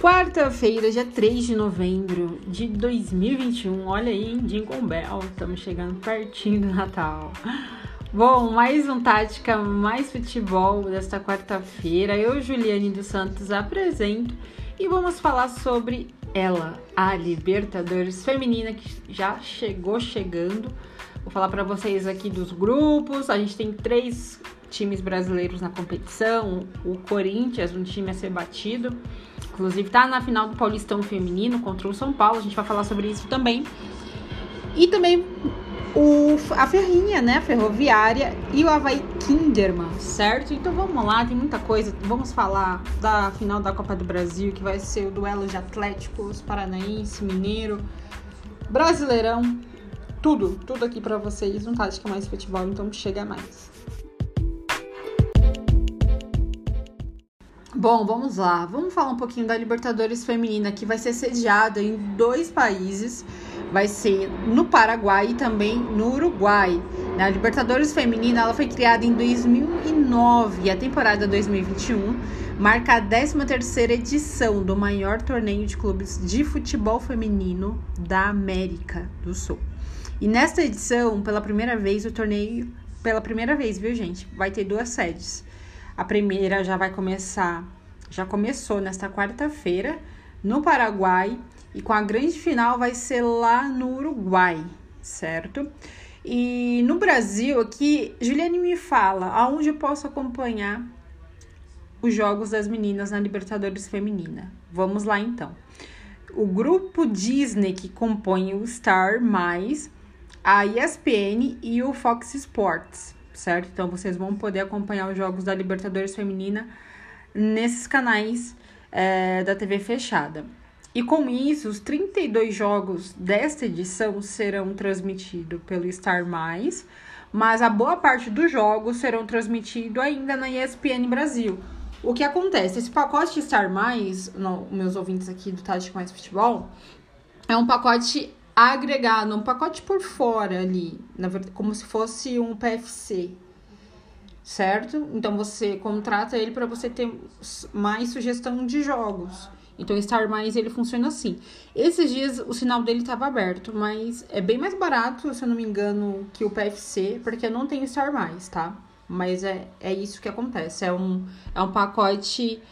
Quarta-feira, dia 3 de novembro de 2021. Olha aí, Jingle Bell, estamos chegando pertinho do Natal. Bom, mais um Tática, mais futebol desta quarta-feira. Eu, Juliane dos Santos, apresento e vamos falar sobre ela, a Libertadores Feminina, que já chegou chegando. Vou falar para vocês aqui dos grupos. A gente tem três times brasileiros na competição. O Corinthians, um time a ser batido. Inclusive, tá na final do Paulistão Feminino contra o São Paulo. A gente vai falar sobre isso também. E também o, a Ferrinha, né? A Ferroviária e o Havaí Kinderman, certo? Então vamos lá, tem muita coisa. Vamos falar da final da Copa do Brasil, que vai ser o duelo de Atléticos, Paranaense, Mineiro, Brasileirão. Tudo, tudo aqui para vocês. Um Tática Mais Futebol, então chega mais. Bom, vamos lá. Vamos falar um pouquinho da Libertadores Feminina, que vai ser sediada em dois países. Vai ser no Paraguai e também no Uruguai. A Libertadores Feminina ela foi criada em 2009 e a temporada 2021 marca a 13ª edição do maior torneio de clubes de futebol feminino da América do Sul. E nesta edição, pela primeira vez, o torneio, pela primeira vez, viu gente, vai ter duas sedes. A primeira já vai começar, já começou nesta quarta-feira no Paraguai e com a grande final vai ser lá no Uruguai, certo? E no Brasil aqui, Juliane me fala aonde eu posso acompanhar os jogos das meninas na Libertadores Feminina. Vamos lá então. O grupo Disney que compõe o Star a ESPN e o Fox Sports certo? Então vocês vão poder acompanhar os jogos da Libertadores Feminina nesses canais é, da TV fechada. E com isso, os 32 jogos desta edição serão transmitidos pelo Star Mais, mas a boa parte dos jogos serão transmitidos ainda na ESPN Brasil. O que acontece? Esse pacote Star Mais, no, meus ouvintes aqui do Tático Mais Futebol, é um pacote agregado, um pacote por fora ali, na verdade, como se fosse um PFC, certo? Então você contrata ele para você ter mais sugestão de jogos. Então Star Mais ele funciona assim. Esses dias o sinal dele estava aberto, mas é bem mais barato, se eu não me engano, que o PFC, porque eu não tenho Star Mais, tá? Mas é, é isso que acontece. É um, é um pacote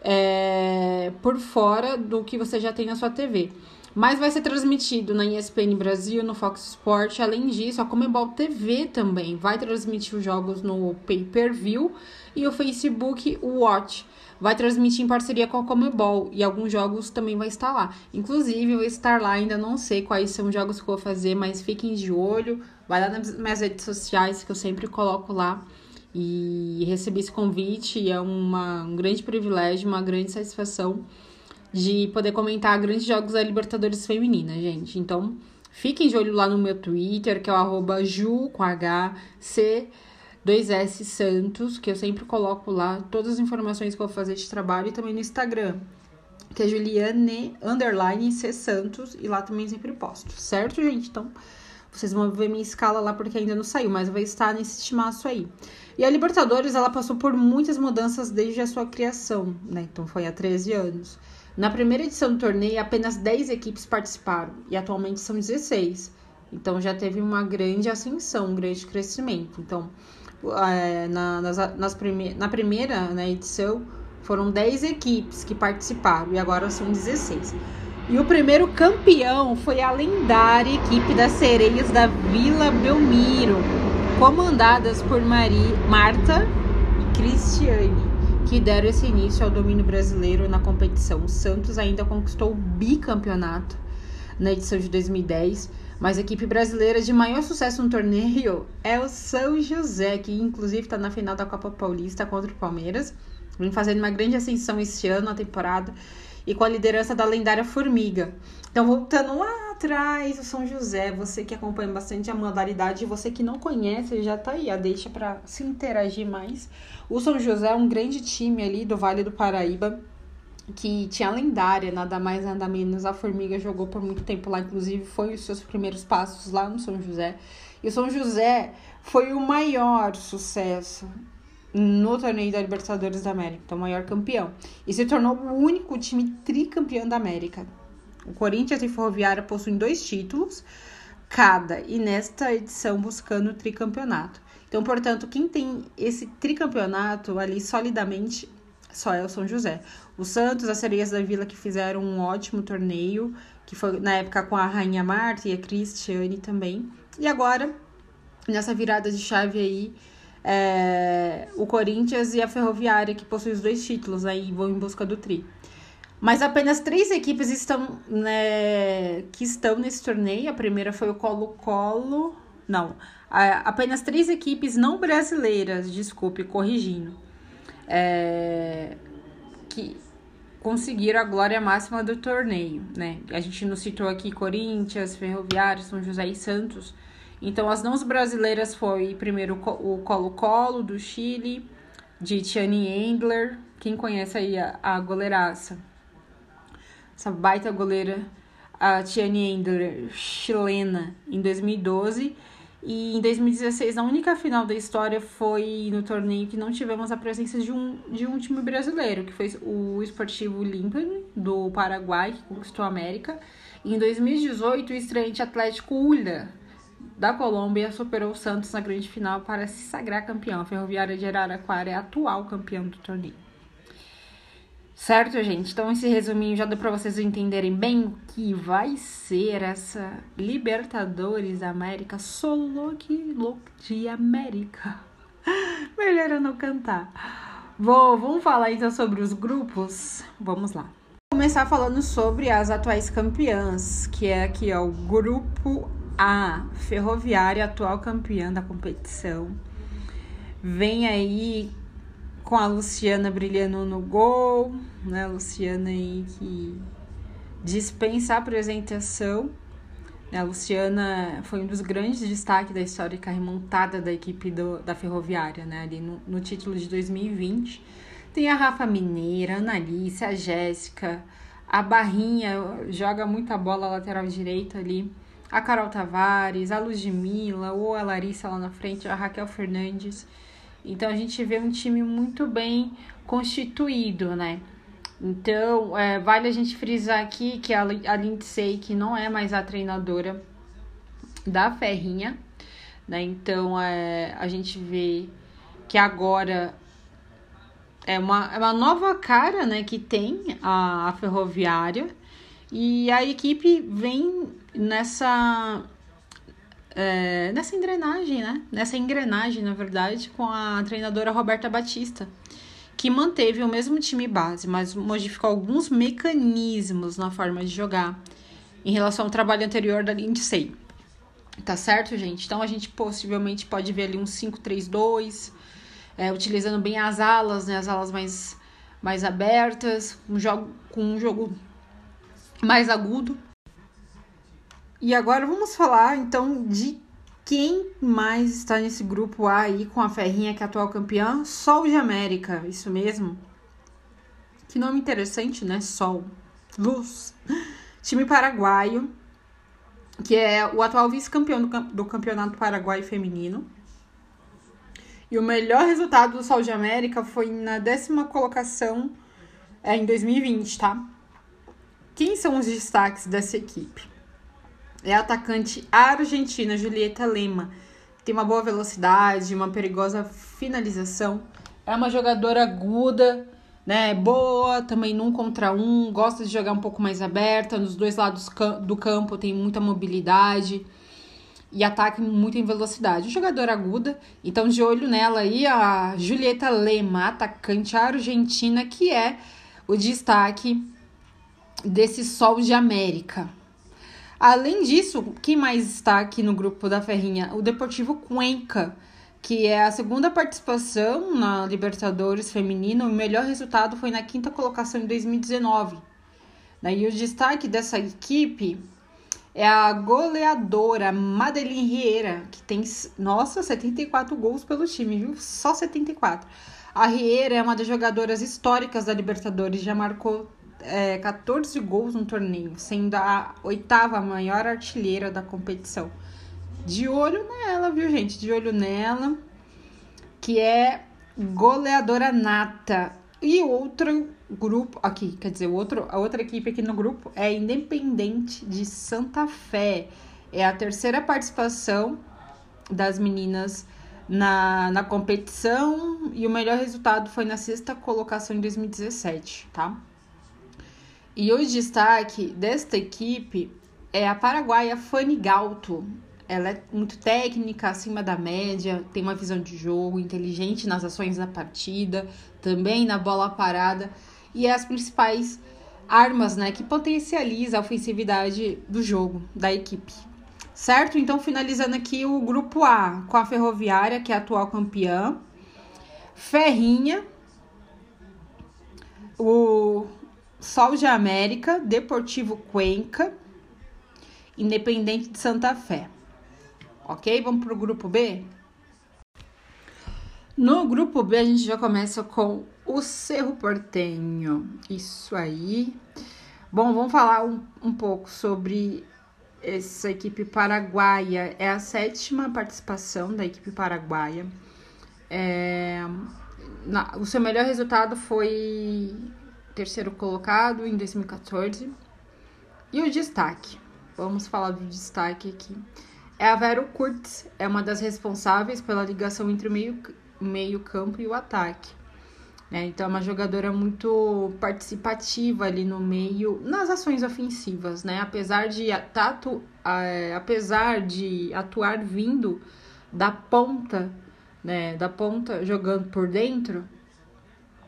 é, por fora do que você já tem na sua TV. Mas vai ser transmitido na ESPN Brasil, no Fox Sport. Além disso, a Comebol TV também vai transmitir os jogos no pay-per-view e o Facebook Watch vai transmitir em parceria com a Comebol e alguns jogos também vai estar lá. Inclusive, eu vou estar lá, ainda não sei quais são os jogos que eu vou fazer, mas fiquem de olho. Vai lá nas minhas redes sociais que eu sempre coloco lá. E recebi esse convite é uma, um grande privilégio, uma grande satisfação de poder comentar grandes jogos da Libertadores Feminina, gente. Então, fiquem de olho lá no meu Twitter, que é o arroba ju, com H, C, 2S Santos, que eu sempre coloco lá todas as informações que eu vou fazer de trabalho, e também no Instagram, que é Juliane, underline, C Santos, e lá também sempre posto, certo, gente? Então, vocês vão ver minha escala lá porque ainda não saiu, mas vai estar nesse estimaço aí. E a Libertadores, ela passou por muitas mudanças desde a sua criação, né? Então, foi há 13 anos. Na primeira edição do torneio, apenas 10 equipes participaram e atualmente são 16. Então já teve uma grande ascensão, um grande crescimento. Então, é, na, nas, nas prime na primeira né, edição, foram 10 equipes que participaram e agora são 16. E o primeiro campeão foi a lendária equipe das sereias da Vila Belmiro, comandadas por Maria, Marta e Cristiane que deram esse início ao domínio brasileiro na competição. O Santos ainda conquistou o bicampeonato na edição de 2010, mas a equipe brasileira de maior sucesso no torneio é o São José, que inclusive está na final da Copa Paulista contra o Palmeiras. Vem fazendo uma grande ascensão este ano, na temporada, e com a liderança da lendária Formiga. Então, voltando lá atrás, o São José, você que acompanha bastante a modalidade, você que não conhece, já tá aí, a deixa para se interagir mais. O São José é um grande time ali do Vale do Paraíba, que tinha a lendária, nada mais nada menos. A Formiga jogou por muito tempo lá, inclusive foi os seus primeiros passos lá no São José. E o São José foi o maior sucesso no torneio da Libertadores da América, então maior campeão. E se tornou o único time tricampeão da América. O Corinthians e Ferroviária possuem dois títulos cada, e nesta edição buscando o tricampeonato. Então, portanto, quem tem esse tricampeonato ali solidamente só é o São José. O Santos, as Sereias da Vila que fizeram um ótimo torneio, que foi na época com a Rainha Marta e a Cristiane também. E agora, nessa virada de chave aí, é, o Corinthians e a Ferroviária, que possuem os dois títulos, aí né, vão em busca do tri. Mas apenas três equipes estão, né, que estão nesse torneio. A primeira foi o Colo-Colo. Não, apenas três equipes não brasileiras, desculpe, corrigindo, é, que conseguiram a glória máxima do torneio, né? A gente não citou aqui Corinthians, Ferroviário, São José e Santos. Então, as não brasileiras foi primeiro o Colo-Colo do Chile, de Tiani Engler. Quem conhece aí a, a goleiraça? Essa baita goleira, a Tiani Engler, chilena, em 2012. E em 2016, a única final da história foi no torneio que não tivemos a presença de um, de um time brasileiro, que foi o Esportivo Limpani, do Paraguai, que conquistou a América. E em 2018, o estreante Atlético Ulha, da Colômbia superou o Santos na grande final para se sagrar campeão. A Ferroviária de Araraquara é atual campeão do torneio. Certo, gente? Então, esse resuminho já deu para vocês entenderem bem o que vai ser essa Libertadores América Solo de América. Melhor eu não cantar. Vou, vamos falar então sobre os grupos? Vamos lá. Vou começar falando sobre as atuais campeãs, que é aqui ó, o grupo a Ferroviária, atual campeã da competição, vem aí com a Luciana brilhando no gol, né? Luciana aí que dispensa a apresentação. Né? A Luciana foi um dos grandes destaques da histórica remontada da equipe do, da Ferroviária, né? Ali no, no título de 2020. Tem a Rafa Mineira, a Analice, a Jéssica, a Barrinha joga muita bola lateral direita ali a Carol Tavares, a Ludmilla, ou a Larissa lá na frente, a Raquel Fernandes. Então a gente vê um time muito bem constituído, né? Então, é, vale a gente frisar aqui que a, a Lindsay, que não é mais a treinadora da Ferrinha, né? Então, é, a gente vê que agora é uma, é uma nova cara, né, que tem a, a ferroviária. E a equipe vem nessa é, nessa engrenagem, né? Nessa engrenagem, na verdade, com a treinadora Roberta Batista, que manteve o mesmo time base, mas modificou alguns mecanismos na forma de jogar em relação ao trabalho anterior da Lindsay. Tá certo, gente? Então a gente possivelmente pode ver ali um 5-3-2, é, utilizando bem as alas, né? As alas mais, mais abertas, um jogo com um jogo mais agudo. E agora vamos falar então de quem mais está nesse grupo A aí com a Ferrinha, que é atual campeã? Sol de América, isso mesmo. Que nome interessante, né? Sol. Luz. Time paraguaio, que é o atual vice-campeão do Campeonato Paraguai Feminino. E o melhor resultado do Sol de América foi na décima colocação é, em 2020, tá? Quem são os destaques dessa equipe? É a atacante argentina Julieta Lema. Tem uma boa velocidade, uma perigosa finalização. É uma jogadora aguda, né? Boa, também num contra um, gosta de jogar um pouco mais aberta, nos dois lados do campo tem muita mobilidade e ataque muito em velocidade. Jogadora aguda, então de olho nela aí a Julieta Lema, atacante argentina, que é o destaque desse Sol de América. Além disso, quem mais está aqui no grupo da Ferrinha? O Deportivo Cuenca, que é a segunda participação na Libertadores feminina. O melhor resultado foi na quinta colocação em 2019. E o destaque dessa equipe é a goleadora Madeline Rieira, que tem, nossa, 74 gols pelo time, viu? Só 74. A Rieira é uma das jogadoras históricas da Libertadores, já marcou é, 14 gols no torneio, sendo a oitava maior artilheira da competição. De olho nela, viu, gente? De olho nela, que é goleadora nata. E outro grupo aqui, quer dizer, outro, a outra equipe aqui no grupo é Independente de Santa Fé. É a terceira participação das meninas na, na competição e o melhor resultado foi na sexta colocação em 2017, tá? E o destaque desta equipe é a paraguaia Fanny Galto. Ela é muito técnica, acima da média, tem uma visão de jogo, inteligente nas ações da partida, também na bola parada e é as principais armas, né, que potencializa a ofensividade do jogo da equipe. Certo? Então, finalizando aqui o grupo A com a Ferroviária, que é a atual campeã, Ferrinha, o Sol de América, Deportivo Cuenca, Independente de Santa Fé. Ok? Vamos para o grupo B? No grupo B, a gente já começa com o Cerro Portenho. Isso aí. Bom, vamos falar um, um pouco sobre essa equipe paraguaia. É a sétima participação da equipe paraguaia. É, na, o seu melhor resultado foi terceiro colocado em 2014. E o destaque? Vamos falar do destaque aqui. É a Vero Kurtz, é uma das responsáveis pela ligação entre o meio, meio campo e o ataque. Né? Então, é uma jogadora muito participativa ali no meio, nas ações ofensivas, né? Apesar de, tatu, é, apesar de atuar vindo da ponta, né? Da ponta, jogando por dentro,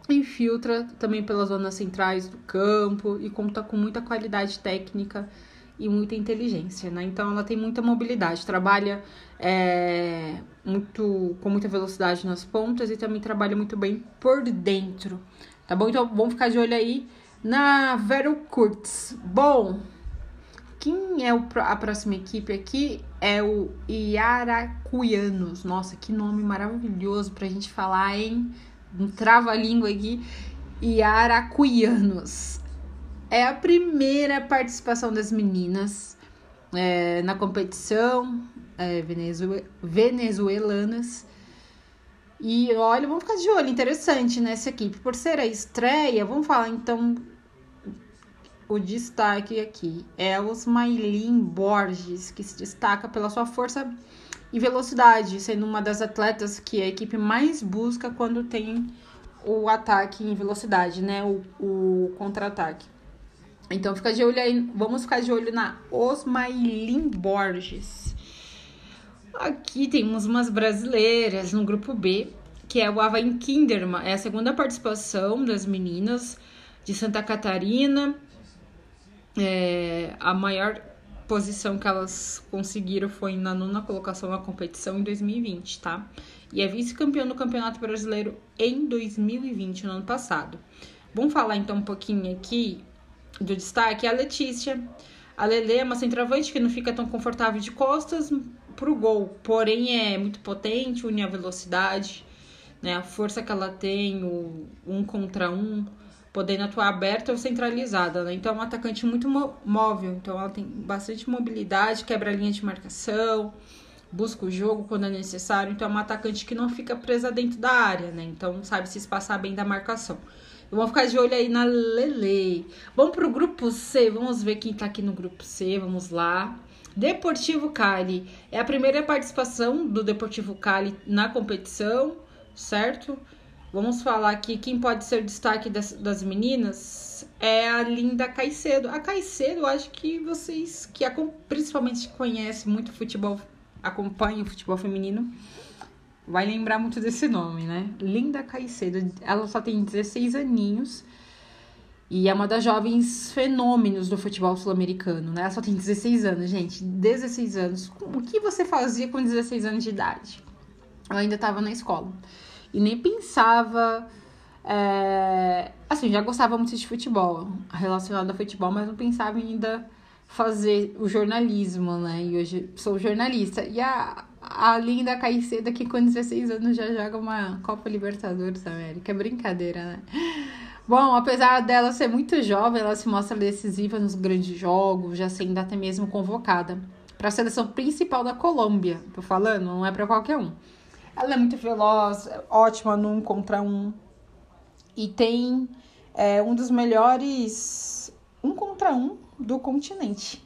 infiltra também pelas zonas centrais do campo e conta com muita qualidade técnica e muita inteligência, né? Então ela tem muita mobilidade, trabalha é, muito com muita velocidade nas pontas e também trabalha muito bem por dentro, tá bom? Então vamos ficar de olho aí na Vero Kurtz. Bom, quem é o, a próxima equipe aqui é o Iaracuianos. Nossa, que nome maravilhoso pra gente falar, hein? Um trava-língua aqui. Iaracuianos. É a primeira participação das meninas é, na competição é, venezuelanas. E olha, vamos ficar de olho, interessante nessa equipe. Por ser a estreia, vamos falar então o destaque aqui. É os Maylin Borges, que se destaca pela sua força e velocidade, sendo uma das atletas que a equipe mais busca quando tem o ataque em velocidade, né? O, o contra-ataque. Então fica de olho aí, vamos ficar de olho na Osmailin Borges. Aqui temos umas brasileiras no grupo B, que é o Avain Kinderman, é a segunda participação das meninas de Santa Catarina. É, a maior posição que elas conseguiram foi na nona colocação na competição em 2020, tá? E é vice-campeão do Campeonato Brasileiro em 2020, no ano passado. Vamos falar então um pouquinho aqui do destaque a Letícia. A Lele é uma centroavante que não fica tão confortável de costas pro gol, porém é muito potente, une a velocidade, né, a força que ela tem, o um contra um, podendo atuar aberta ou centralizada, né? Então é uma atacante muito móvel, então ela tem bastante mobilidade, quebra a linha de marcação, busca o jogo quando é necessário, então é uma atacante que não fica presa dentro da área, né? Então sabe se espaçar bem da marcação. Vamos ficar de olho aí na Lele. Vamos pro grupo C. Vamos ver quem tá aqui no grupo C. Vamos lá. Deportivo Cali. É a primeira participação do Deportivo Cali na competição, certo? Vamos falar aqui quem pode ser destaque das, das meninas. É a Linda Caicedo. A Caicedo, eu acho que vocês que principalmente conhecem muito futebol, acompanham o futebol feminino, vai lembrar muito desse nome, né? Linda Caicedo. Ela só tem 16 aninhos e é uma das jovens fenômenos do futebol sul-americano, né? Ela só tem 16 anos, gente. 16 anos. O que você fazia com 16 anos de idade? Eu ainda estava na escola e nem pensava. É... Assim, já gostava muito de futebol, relacionado a futebol, mas não pensava ainda fazer o jornalismo, né? E hoje sou jornalista. E a, a linda Caicedo, que com 16 anos já joga uma Copa Libertadores da América. É brincadeira, né? Bom, apesar dela ser muito jovem, ela se mostra decisiva nos grandes jogos, já sendo até mesmo convocada para a seleção principal da Colômbia. Tô falando, não é para qualquer um. Ela é muito veloz, ótima no um contra um. E tem é, um dos melhores um contra um do continente.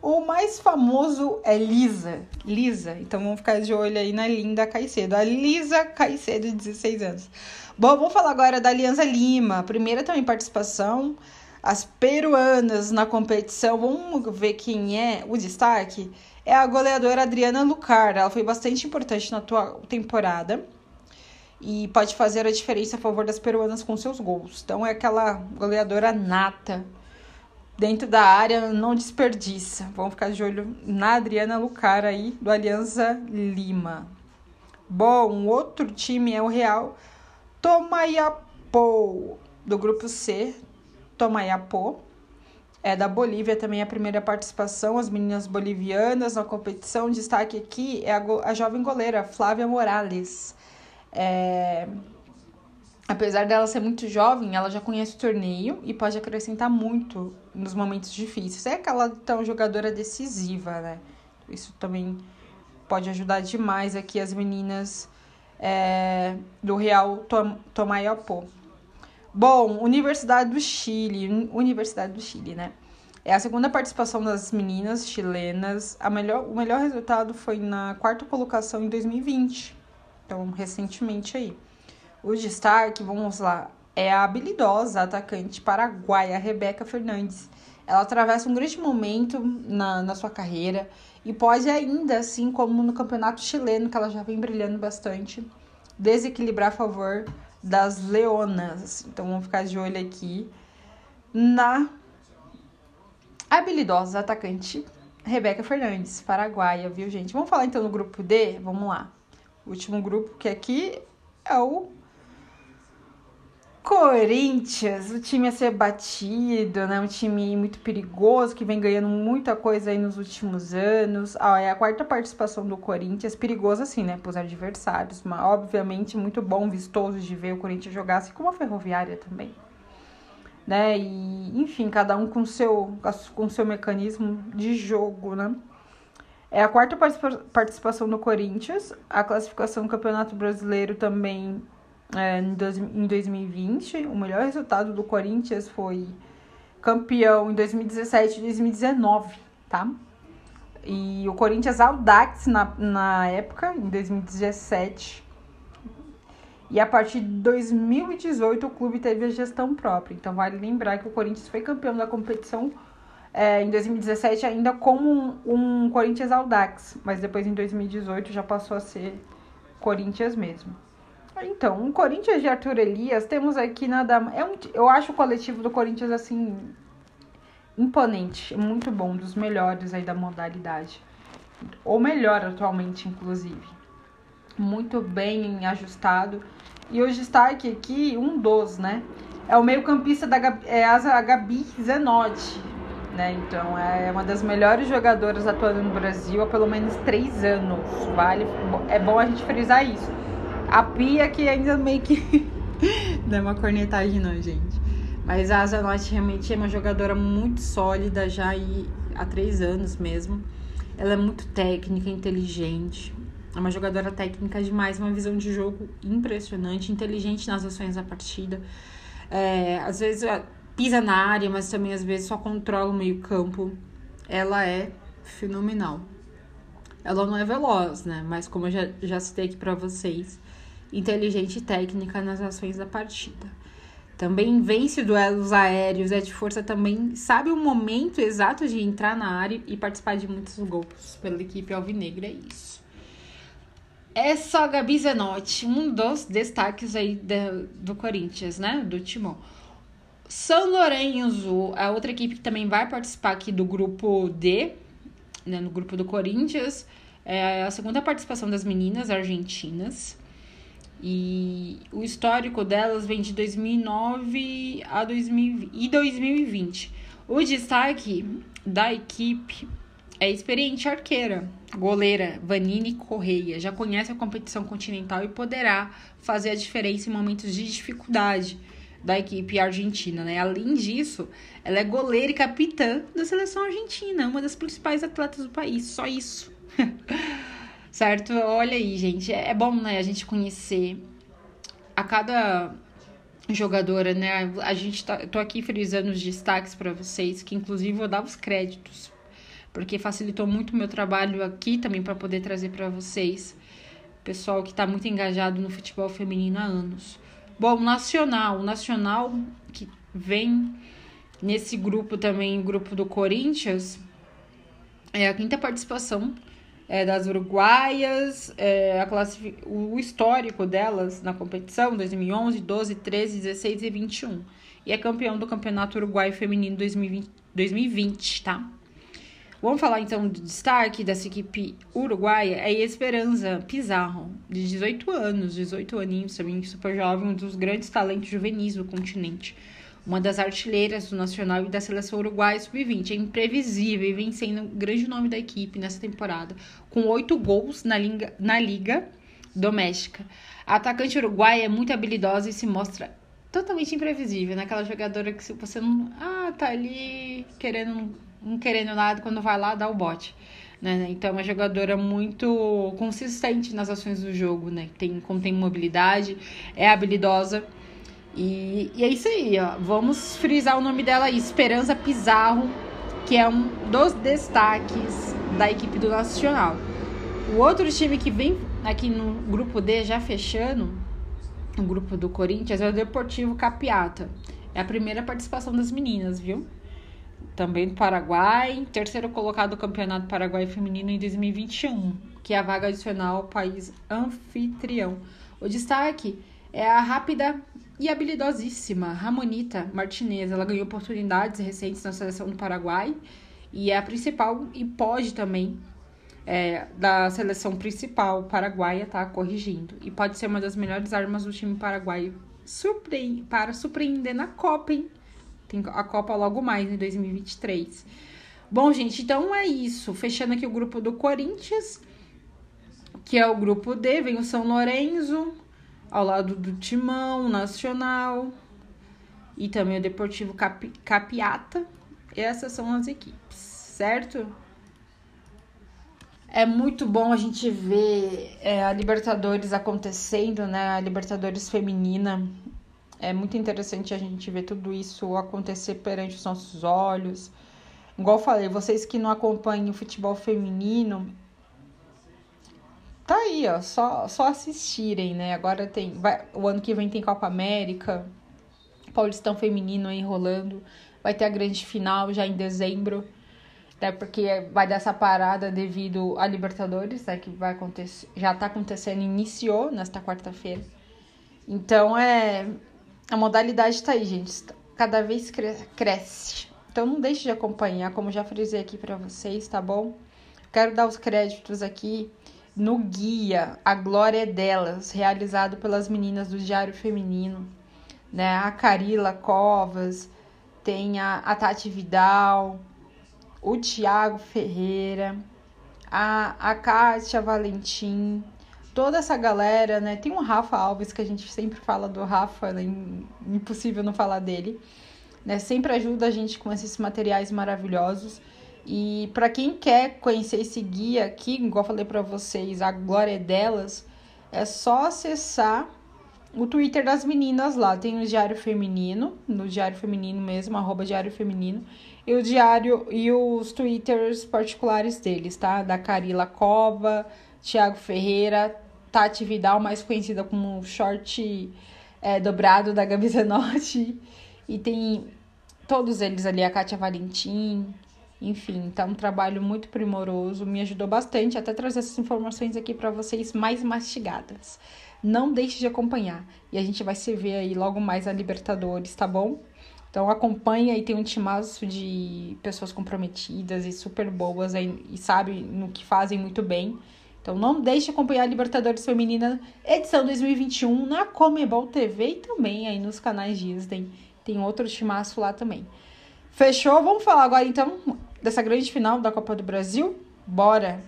O mais famoso é Lisa. Lisa. Então vamos ficar de olho aí na linda Caicedo. A Lisa Caicedo, de 16 anos. Bom, vamos falar agora da Aliança Lima. Primeira também participação. As peruanas na competição. Vamos ver quem é o destaque. É a goleadora Adriana Lucar. Ela foi bastante importante na atual temporada. E pode fazer a diferença a favor das peruanas com seus gols. Então é aquela goleadora nata dentro da área, não desperdiça. Vamos ficar de olho na Adriana Lucar aí, do Aliança Lima. Bom, outro time é o Real Tomayapo, do grupo C, Tomayapo. É da Bolívia também a primeira participação, as meninas bolivianas na competição. Destaque aqui é a, a jovem goleira Flávia Morales. É, apesar dela ser muito jovem, ela já conhece o torneio e pode acrescentar muito nos momentos difíceis. É aquela então jogadora decisiva, né? Isso também pode ajudar demais aqui as meninas é, do Real Tom. Bom, Universidade do Chile, Universidade do Chile, né? É a segunda participação das meninas chilenas. A melhor, o melhor resultado foi na quarta colocação em 2020. Então, recentemente aí. O destaque, vamos lá, é a habilidosa atacante paraguaia Rebeca Fernandes. Ela atravessa um grande momento na, na sua carreira e pode ainda, assim como no campeonato chileno, que ela já vem brilhando bastante, desequilibrar a favor das leonas. Então vamos ficar de olho aqui na habilidosa atacante Rebeca Fernandes, paraguaia, viu, gente? Vamos falar então no grupo D? Vamos lá. O último grupo que aqui é o Corinthians, o time a ser batido, né? Um time muito perigoso que vem ganhando muita coisa aí nos últimos anos. Ah, é a quarta participação do Corinthians, perigoso assim, né? Para os adversários, mas obviamente muito bom, vistoso de ver o Corinthians jogar, assim como a Ferroviária também. Né? E, enfim, cada um com seu, com seu mecanismo de jogo, né? É a quarta participação do Corinthians, a classificação do Campeonato Brasileiro também é, em 2020. O melhor resultado do Corinthians foi campeão em 2017 e 2019, tá? E o Corinthians Audax na, na época, em 2017. E a partir de 2018 o clube teve a gestão própria. Então vale lembrar que o Corinthians foi campeão da competição é, em 2017 ainda como um, um Corinthians Audax, mas depois em 2018 já passou a ser Corinthians mesmo. Então, um Corinthians de Arthur Elias, temos aqui nada. É um, eu acho o coletivo do Corinthians assim. imponente, muito bom, dos melhores aí da modalidade. Ou melhor atualmente, inclusive. Muito bem ajustado. E hoje está aqui, aqui um dos, né? É o meio-campista da é a Gabi Zenotti, né? Então é uma das melhores jogadoras atuando no Brasil há pelo menos três anos. Vale, é bom a gente frisar isso. A Pia que ainda meio que. É uma cornetagem, não, gente. Mas a Zanotti realmente é uma jogadora muito sólida já aí, há três anos mesmo. Ela é muito técnica, inteligente. É uma jogadora técnica demais, uma visão de jogo impressionante, inteligente nas ações da partida. É, às vezes é, pisa na área, mas também às vezes só controla o meio-campo. Ela é fenomenal. Ela não é veloz, né? Mas como eu já, já citei aqui para vocês, inteligente e técnica nas ações da partida. Também vence duelos aéreos, é de força também, sabe o momento exato de entrar na área e participar de muitos gols pela equipe alvinegra, é isso. É só Gabi Zenotti, um dos destaques aí do, do Corinthians, né, do Timão. São Lourenço, a outra equipe que também vai participar aqui do grupo D, né, no grupo do Corinthians, é a segunda participação das meninas argentinas. E o histórico delas vem de 2009 a 2000, e 2020. O destaque da equipe é a experiente arqueira, goleira Vanini Correia. Já conhece a competição continental e poderá fazer a diferença em momentos de dificuldade da equipe argentina, né? Além disso, ela é goleira e capitã da seleção argentina, uma das principais atletas do país. Só isso. Certo? Olha aí, gente. É bom, né, a gente conhecer a cada jogadora, né? A gente tá, tô aqui frisando os destaques para vocês, que inclusive vou dar os créditos, porque facilitou muito o meu trabalho aqui também para poder trazer para vocês, pessoal que está muito engajado no futebol feminino há anos. Bom, nacional, o nacional que vem nesse grupo também, o grupo do Corinthians, é a quinta participação é, das uruguaias, é, a o histórico delas na competição, 2011, 12, 13, 16 e 21. E é campeão do Campeonato Uruguai Feminino 2020, 2020 tá? Vamos falar então do destaque dessa equipe uruguaia, é Esperança Pizarro, de 18 anos, 18 aninhos também, super jovem, um dos grandes talentos juvenis do continente uma das artilheiras do Nacional e da seleção uruguaia sub-20. É imprevisível e vem sendo um grande nome da equipe nessa temporada, com oito gols na liga, na liga doméstica. A atacante uruguaia é muito habilidosa e se mostra totalmente imprevisível, naquela né? jogadora que se você não, ah, tá ali querendo não querendo nada, quando vai lá dá o bote. Né? Então, é uma jogadora muito consistente nas ações do jogo, né? Tem, contém mobilidade, é habilidosa e, e é isso aí, ó. Vamos frisar o nome dela aí, Esperança Pizarro, que é um dos destaques da equipe do Nacional. O outro time que vem aqui no grupo D, já fechando, o grupo do Corinthians, é o Deportivo Capiata. É a primeira participação das meninas, viu? Também do Paraguai, terceiro colocado do Campeonato Paraguai Feminino em 2021, que é a vaga adicional ao país anfitrião. O destaque é a rápida e habilidosíssima Ramonita Martinez. Ela ganhou oportunidades recentes na seleção do Paraguai e é a principal e pode também é, da seleção principal paraguaia, tá? Corrigindo. E pode ser uma das melhores armas do time paraguaio surpre para surpreender na Copa, hein? Tem a Copa logo mais em 2023. Bom, gente, então é isso. Fechando aqui o grupo do Corinthians, que é o grupo D, vem o São Lourenço, ao lado do Timão Nacional e também o Deportivo Capi, Capiata. Essas são as equipes, certo? É muito bom a gente ver é, a Libertadores acontecendo, né? A Libertadores feminina. É muito interessante a gente ver tudo isso acontecer perante os nossos olhos. Igual eu falei, vocês que não acompanham o futebol feminino, tá aí, ó, só, só assistirem, né? Agora tem, vai, o ano que vem tem Copa América, Paulistão Feminino aí rolando, vai ter a grande final já em dezembro, né? Porque vai dar essa parada devido a Libertadores, né? Que vai acontecer, já tá acontecendo, iniciou nesta quarta-feira. Então é, a modalidade tá aí, gente, cada vez cresce. Então não deixe de acompanhar, como já frisei aqui para vocês, tá bom? Quero dar os créditos aqui no guia A Glória é Delas, realizado pelas meninas do Diário Feminino, né? A Carila Covas, tem a, a Tati Vidal, o Tiago Ferreira, a, a Kátia Valentim, toda essa galera, né? Tem o Rafa Alves, que a gente sempre fala do Rafa, né? impossível não falar dele, né? Sempre ajuda a gente com esses materiais maravilhosos. E para quem quer conhecer esse guia aqui, igual falei para vocês, a glória é delas, é só acessar o Twitter das meninas lá. Tem o Diário Feminino, no Diário Feminino mesmo, arroba Diário Feminino, e o diário e os Twitters particulares deles, tá? Da Carila Cova, Thiago Ferreira, Tati Vidal, mais conhecida como short é, dobrado da Gabi Zanotti. E tem todos eles ali, a Kátia Valentim, enfim, tá um trabalho muito primoroso, me ajudou bastante até trazer essas informações aqui para vocês mais mastigadas. Não deixe de acompanhar e a gente vai se ver aí logo mais a Libertadores, tá bom? Então acompanha e tem um timaço de pessoas comprometidas e super boas e sabe no que fazem muito bem. Então não deixe de acompanhar a Libertadores Feminina edição 2021 na Comebol TV e também aí nos canais Disney. Tem outro timaço lá também. Fechou? Vamos falar agora então dessa grande final da Copa do Brasil? Bora!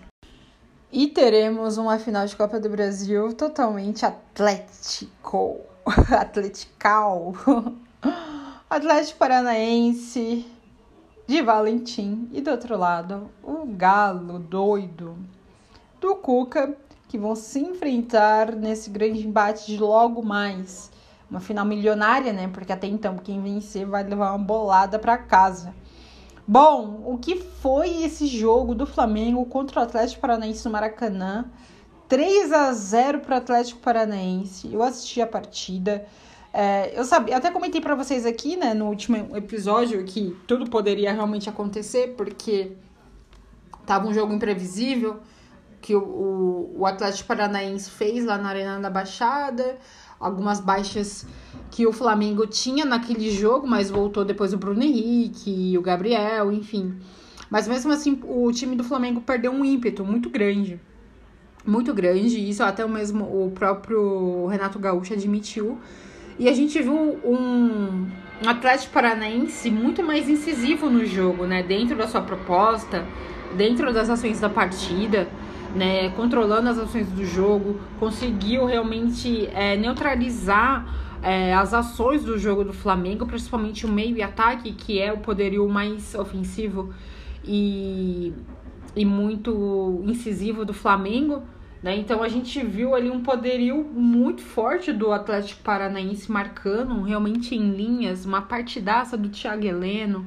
E teremos uma final de Copa do Brasil totalmente atlético, atletical, Atlético Paranaense de Valentim e do outro lado o Galo doido do Cuca, que vão se enfrentar nesse grande embate de logo mais. Uma final milionária, né? Porque até então quem vencer vai levar uma bolada para casa. Bom, o que foi esse jogo do Flamengo contra o Atlético Paranaense no Maracanã? 3 a 0 para o Atlético Paranaense. Eu assisti a partida. É, eu sabia, até comentei para vocês aqui, né, no último episódio, que tudo poderia realmente acontecer, porque tava um jogo imprevisível que o, o, o Atlético Paranaense fez lá na Arena da Baixada, algumas baixas que o Flamengo tinha naquele jogo, mas voltou depois o Bruno Henrique, o Gabriel, enfim. Mas mesmo assim, o time do Flamengo perdeu um ímpeto muito grande. Muito grande, isso até mesmo o próprio Renato Gaúcho admitiu e a gente viu um, um Atlético Paranaense muito mais incisivo no jogo, né? Dentro da sua proposta, dentro das ações da partida, né? Controlando as ações do jogo, conseguiu realmente é, neutralizar é, as ações do jogo do Flamengo, principalmente o meio e ataque, que é o poderio mais ofensivo e, e muito incisivo do Flamengo. Né? Então a gente viu ali um poderio muito forte do Atlético Paranaense marcando realmente em linhas, uma partidaça do Thiago Heleno,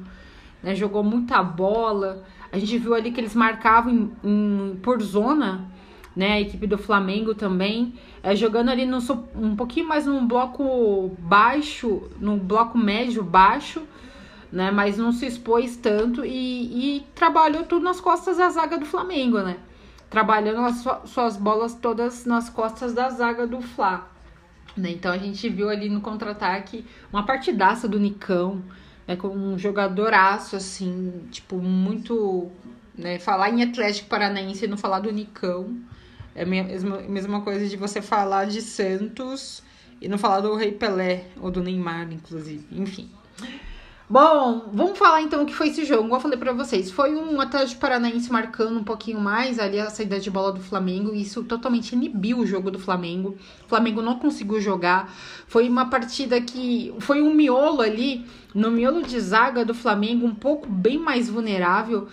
né? jogou muita bola. A gente viu ali que eles marcavam em, em, por zona, né? A equipe do Flamengo também, é, jogando ali no, um pouquinho mais num bloco baixo, no bloco médio baixo, né? Mas não se expôs tanto e, e trabalhou tudo nas costas da zaga do Flamengo, né? trabalhando as suas bolas todas nas costas da zaga do Fla. Né? Então a gente viu ali no contra-ataque uma partidaça do Nicão, né? com um jogadoraço, assim, tipo, muito. Né? Falar em Atlético Paranaense e não falar do Nicão. É a mesma, mesma coisa de você falar de Santos e não falar do Rei Pelé, ou do Neymar, inclusive. Enfim. Bom, vamos falar então o que foi esse jogo. Como eu falei para vocês, foi um Atlético Paranaense marcando um pouquinho mais ali a saída de bola do Flamengo. E isso totalmente inibiu o jogo do Flamengo. O Flamengo não conseguiu jogar. Foi uma partida que foi um miolo ali, no miolo de zaga do Flamengo, um pouco bem mais vulnerável.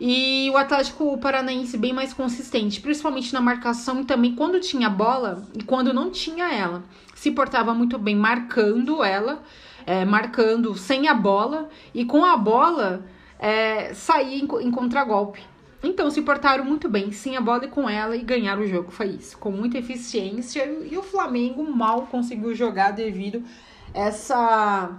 E o Atlético Paranaense bem mais consistente, principalmente na marcação e também quando tinha bola e quando não tinha ela. Se portava muito bem marcando ela é, marcando sem a bola e com a bola é, sair em, em contragolpe. Então se portaram muito bem, sem a bola e com ela, e ganharam o jogo. Foi isso, com muita eficiência. E o Flamengo mal conseguiu jogar devido essa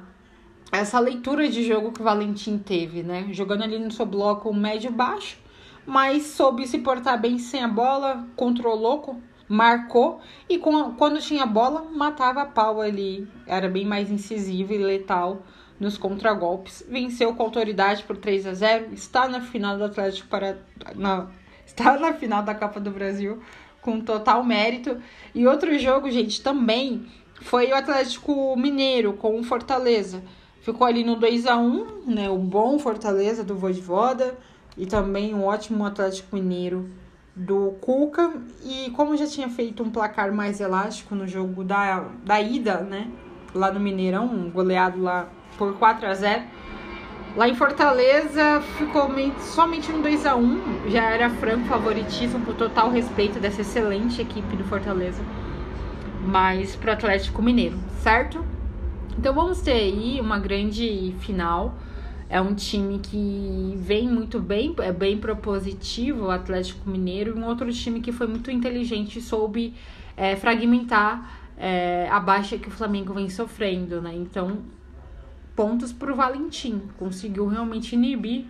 essa leitura de jogo que o Valentim teve, né? Jogando ali no seu bloco médio-baixo, mas soube se portar bem sem a bola, controlou marcou e com, quando tinha bola, matava a pau ali. Era bem mais incisivo e letal nos contragolpes. Venceu com autoridade por 3 a 0 Está na final do Atlético para. Na, está na final da Copa do Brasil com total mérito. E outro jogo, gente, também foi o Atlético Mineiro com o Fortaleza. Ficou ali no 2 a 1 né? O bom Fortaleza do Voivoda e também um ótimo Atlético Mineiro do Cuca. E como já tinha feito um placar mais elástico no jogo da, da ida, né? Lá no Mineirão, um goleado lá por 4 a 0 Lá em Fortaleza ficou somente no 2 a 1 Já era franco favoritismo por total respeito dessa excelente equipe do Fortaleza. Mas pro Atlético Mineiro, certo? Então vamos ter aí uma grande final. É um time que vem muito bem, é bem propositivo, o Atlético Mineiro, e um outro time que foi muito inteligente e soube é, fragmentar é, a baixa que o Flamengo vem sofrendo, né? Então, pontos para o Valentim, conseguiu realmente inibir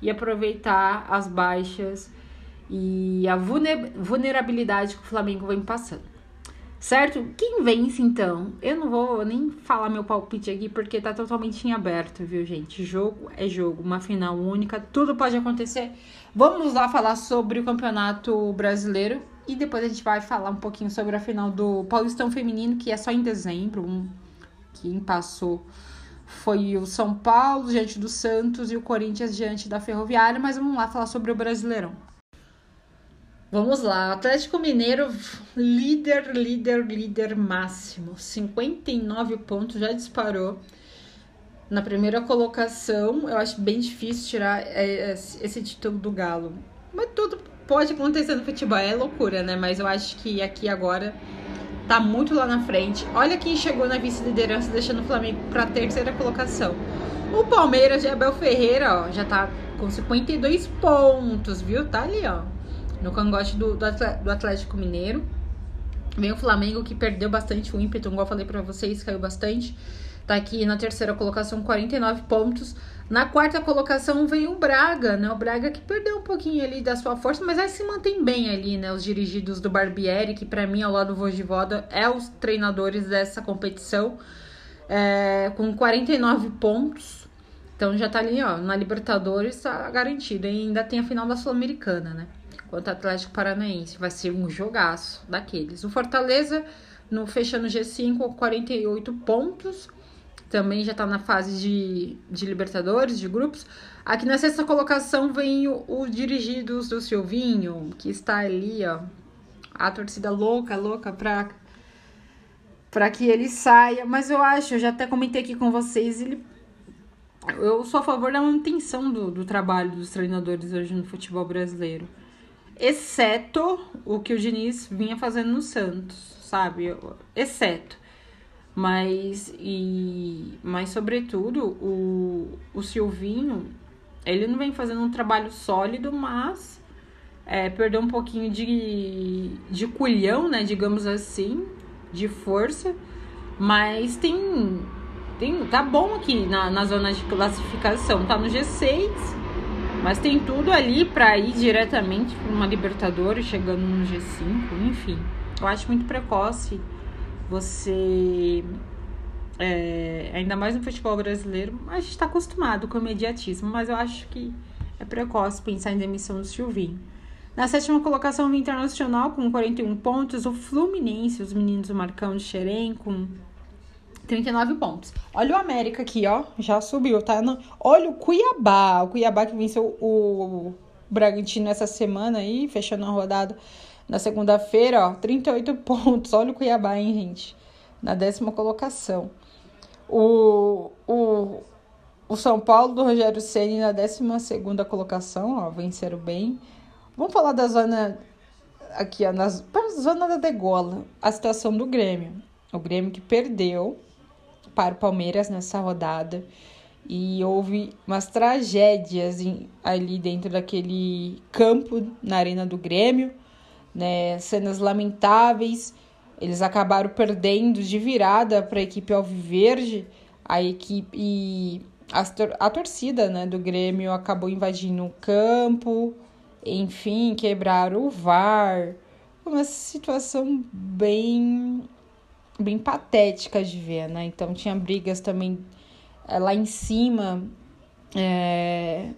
e aproveitar as baixas e a vulnerabilidade que o Flamengo vem passando. Certo? Quem vence então? Eu não vou nem falar meu palpite aqui porque tá totalmente em aberto, viu, gente? Jogo é jogo, uma final única, tudo pode acontecer. Vamos lá falar sobre o Campeonato Brasileiro e depois a gente vai falar um pouquinho sobre a final do Paulistão Feminino, que é só em dezembro. Um, quem passou foi o São Paulo diante do Santos e o Corinthians diante da Ferroviária, mas vamos lá falar sobre o Brasileirão. Vamos lá, Atlético Mineiro, líder, líder, líder máximo. 59 pontos, já disparou. Na primeira colocação, eu acho bem difícil tirar é, esse título do Galo. Mas tudo pode acontecer no futebol, é loucura, né? Mas eu acho que aqui agora tá muito lá na frente. Olha quem chegou na vice-liderança, deixando o Flamengo para terceira colocação. O Palmeiras de Abel Ferreira, ó, já tá com 52 pontos, viu? Tá ali, ó, no cangote do, do Atlético Mineiro. Vem o Flamengo que perdeu bastante o ímpeto, igual eu falei para vocês, caiu bastante. Tá aqui na terceira colocação, 49 pontos. Na quarta colocação vem o Braga, né? O Braga que perdeu um pouquinho ali da sua força, mas aí se mantém bem ali, né? Os dirigidos do Barbieri, que para mim, ao lado do Vojivoda, é os treinadores dessa competição, é, com 49 pontos. Então já tá ali, ó, na Libertadores tá garantido. E ainda tem a final da Sul-Americana, né? Quanto ao Atlético Paranaense. Vai ser um jogaço daqueles. O Fortaleza, no fechando G5, com 48 pontos também já está na fase de, de Libertadores, de grupos. Aqui na sexta colocação vem o, o Dirigidos do Silvinho, que está ali, ó. A torcida louca, louca pra, pra que ele saia. Mas eu acho, eu já até comentei aqui com vocês, ele. Eu sou a favor da manutenção do, do trabalho dos treinadores hoje no futebol brasileiro. Exceto o que o Diniz vinha fazendo no Santos, sabe? Exceto. Mas, e, mas sobretudo, o, o Silvinho, ele não vem fazendo um trabalho sólido, mas é, perdeu um pouquinho de, de culhão, né, digamos assim, de força, mas tem, tem tá bom aqui na, na zona de classificação, tá no G6, mas tem tudo ali para ir diretamente para uma Libertadores, chegando no G5, enfim. Eu acho muito precoce você. É, ainda mais no futebol brasileiro, a gente está acostumado com o imediatismo, mas eu acho que é precoce pensar em demissão do Silvinho. Na sétima colocação do Internacional, com 41 pontos, o Fluminense, os meninos do Marcão de Xerém, com 39 pontos. Olha o América aqui, ó, já subiu, tá? Olha o Cuiabá, o Cuiabá que venceu o Bragantino essa semana aí, fechando a rodada na segunda-feira, ó, 38 pontos. Olha o Cuiabá, hein, gente? Na décima colocação. O, o, o São Paulo do Rogério Ceni na décima segunda colocação, ó, venceram bem. Vamos falar da zona aqui, ó, na zona da degola. A situação do Grêmio. O Grêmio que perdeu para o Palmeiras nessa rodada. E houve umas tragédias em, ali dentro daquele campo na arena do Grêmio né? Cenas lamentáveis. Eles acabaram perdendo de virada para a equipe Alviverde. A equipe a, a torcida, né, do Grêmio acabou invadindo o campo. Enfim, quebraram o VAR. Uma situação bem bem patética de ver, né? Então tinha brigas também é, lá em cima, é,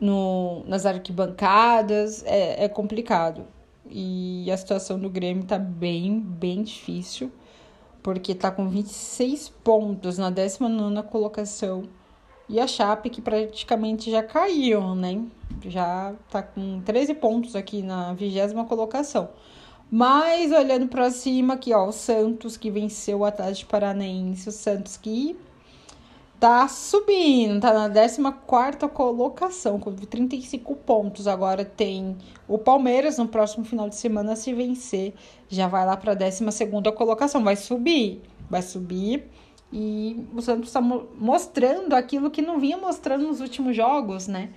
no, nas arquibancadas, é, é complicado. E a situação do Grêmio tá bem, bem difícil, porque tá com 26 pontos na 19 colocação. E a Chape, que praticamente já caiu, né? Já tá com 13 pontos aqui na vigésima colocação. Mas olhando para cima aqui, ó, o Santos que venceu o Atlético Paranaense, o Santos que Tá subindo, tá na 14 colocação, com 35 pontos. Agora tem o Palmeiras no próximo final de semana, se vencer, já vai lá para a 12 colocação. Vai subir, vai subir. E o Santos está mostrando aquilo que não vinha mostrando nos últimos jogos, né?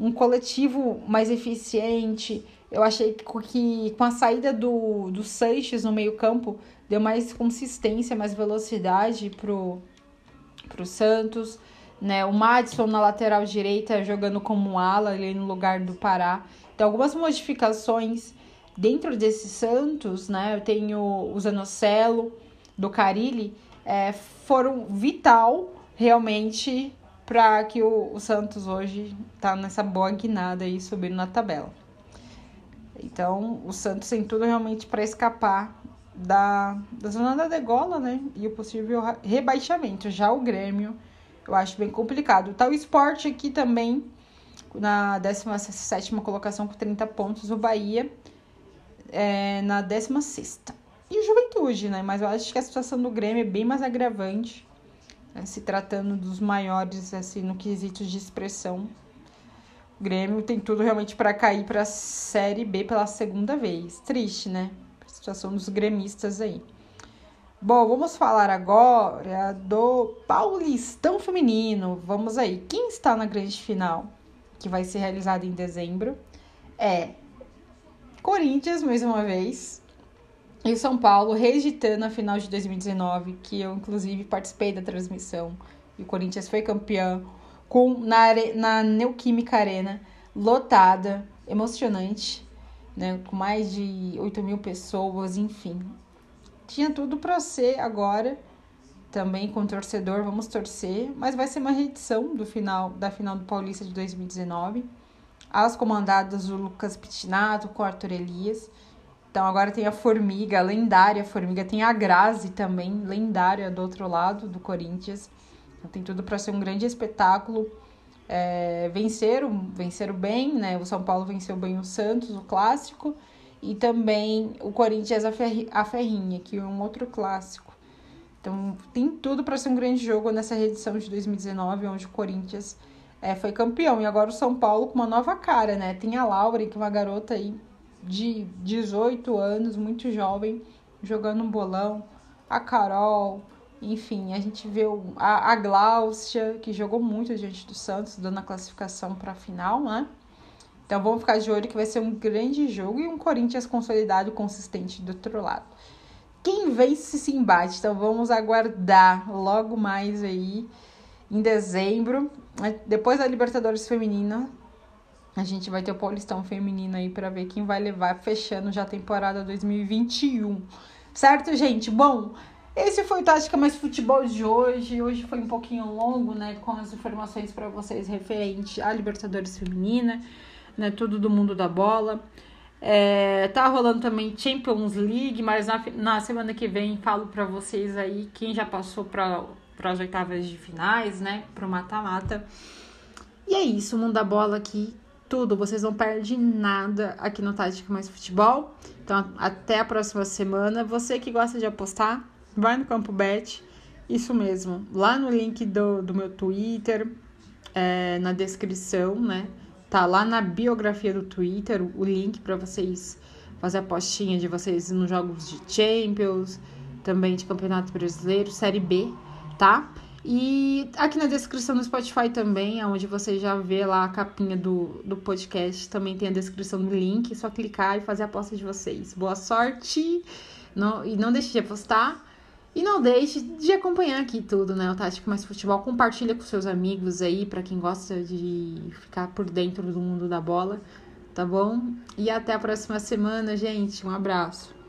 Um coletivo mais eficiente. Eu achei que com a saída do, do Sanches no meio-campo deu mais consistência, mais velocidade pro para o Santos. Né? O Madison na lateral direita jogando como ala ali no lugar do Pará. Então, algumas modificações dentro desse Santos, né? Eu tenho o Zanocelo, do Carilli, é, foram vital realmente para que o, o, Santos hoje tá nessa boa guinada aí subindo na tabela. Então, o Santos tem tudo realmente para escapar da, da zona da degola, né? E o possível rebaixamento. Já o Grêmio, eu acho bem complicado. Tá o esporte aqui também, na 17 colocação com 30 pontos. O Bahia é, na 16. E o Juventude, né? Mas eu acho que a situação do Grêmio é bem mais agravante, né? se tratando dos maiores, assim, no quesito de expressão. Grêmio tem tudo realmente para cair para a Série B pela segunda vez. Triste, né? A situação dos gremistas aí. Bom, vamos falar agora do Paulistão Feminino. Vamos aí. Quem está na grande final, que vai ser realizada em dezembro, é Corinthians, mais uma vez, e o São Paulo reeditando a final de 2019, que eu, inclusive, participei da transmissão. E o Corinthians foi campeão com, na, na Neoquímica Arena, lotada, emocionante, né? Com mais de 8 mil pessoas, enfim tinha tudo para ser agora também com torcedor, vamos torcer, mas vai ser uma reedição do final da final do Paulista de 2019. As comandadas do Lucas Pitinato com Arthur Elias. Então agora tem a Formiga, a lendária Formiga, tem a Grazi também, lendária do outro lado do Corinthians. Então tem tudo para ser um grande espetáculo. É, venceram, venceram bem, né? O São Paulo venceu bem o Santos, o clássico e também o Corinthians a Ferrinha, que é um outro clássico. Então tem tudo para ser um grande jogo nessa reedição de 2019, onde o Corinthians é, foi campeão. E agora o São Paulo com uma nova cara, né? Tem a Laura, que é uma garota aí de 18 anos, muito jovem, jogando um bolão. A Carol, enfim, a gente vê a, a Gláucia, que jogou muito diante do Santos, dando a classificação para a final, né? Então vamos ficar de olho que vai ser um grande jogo e um Corinthians consolidado e consistente do outro lado. Quem vence se embate, então vamos aguardar logo mais aí em dezembro. Depois da Libertadores Feminina, a gente vai ter o Paulistão Feminino aí para ver quem vai levar, fechando já a temporada 2021. Certo, gente? Bom, esse foi o Tática Mais Futebol de hoje. Hoje foi um pouquinho longo, né? Com as informações para vocês referente à Libertadores Feminina né? Tudo do mundo da bola. É, tá rolando também Champions League, mas na, na semana que vem falo para vocês aí quem já passou para as oitavas de finais, né? Pro mata-mata. E é isso, o mundo da bola aqui, tudo. Vocês não perdem nada aqui no Tática Mais Futebol. Então, até a próxima semana. Você que gosta de apostar, vai no Campo Bet. Isso mesmo, lá no link do, do meu Twitter, é, na descrição, né? Tá lá na biografia do Twitter o link para vocês fazer a postinha de vocês nos jogos de Champions, também de Campeonato Brasileiro, Série B, tá? E aqui na descrição do Spotify também, onde você já vê lá a capinha do, do podcast, também tem a descrição do link, é só clicar e fazer a aposta de vocês. Boa sorte! Não, e não deixe de apostar. E não deixe de acompanhar aqui tudo, né? O Tático Mais Futebol. Compartilha com seus amigos aí, para quem gosta de ficar por dentro do mundo da bola, tá bom? E até a próxima semana, gente. Um abraço.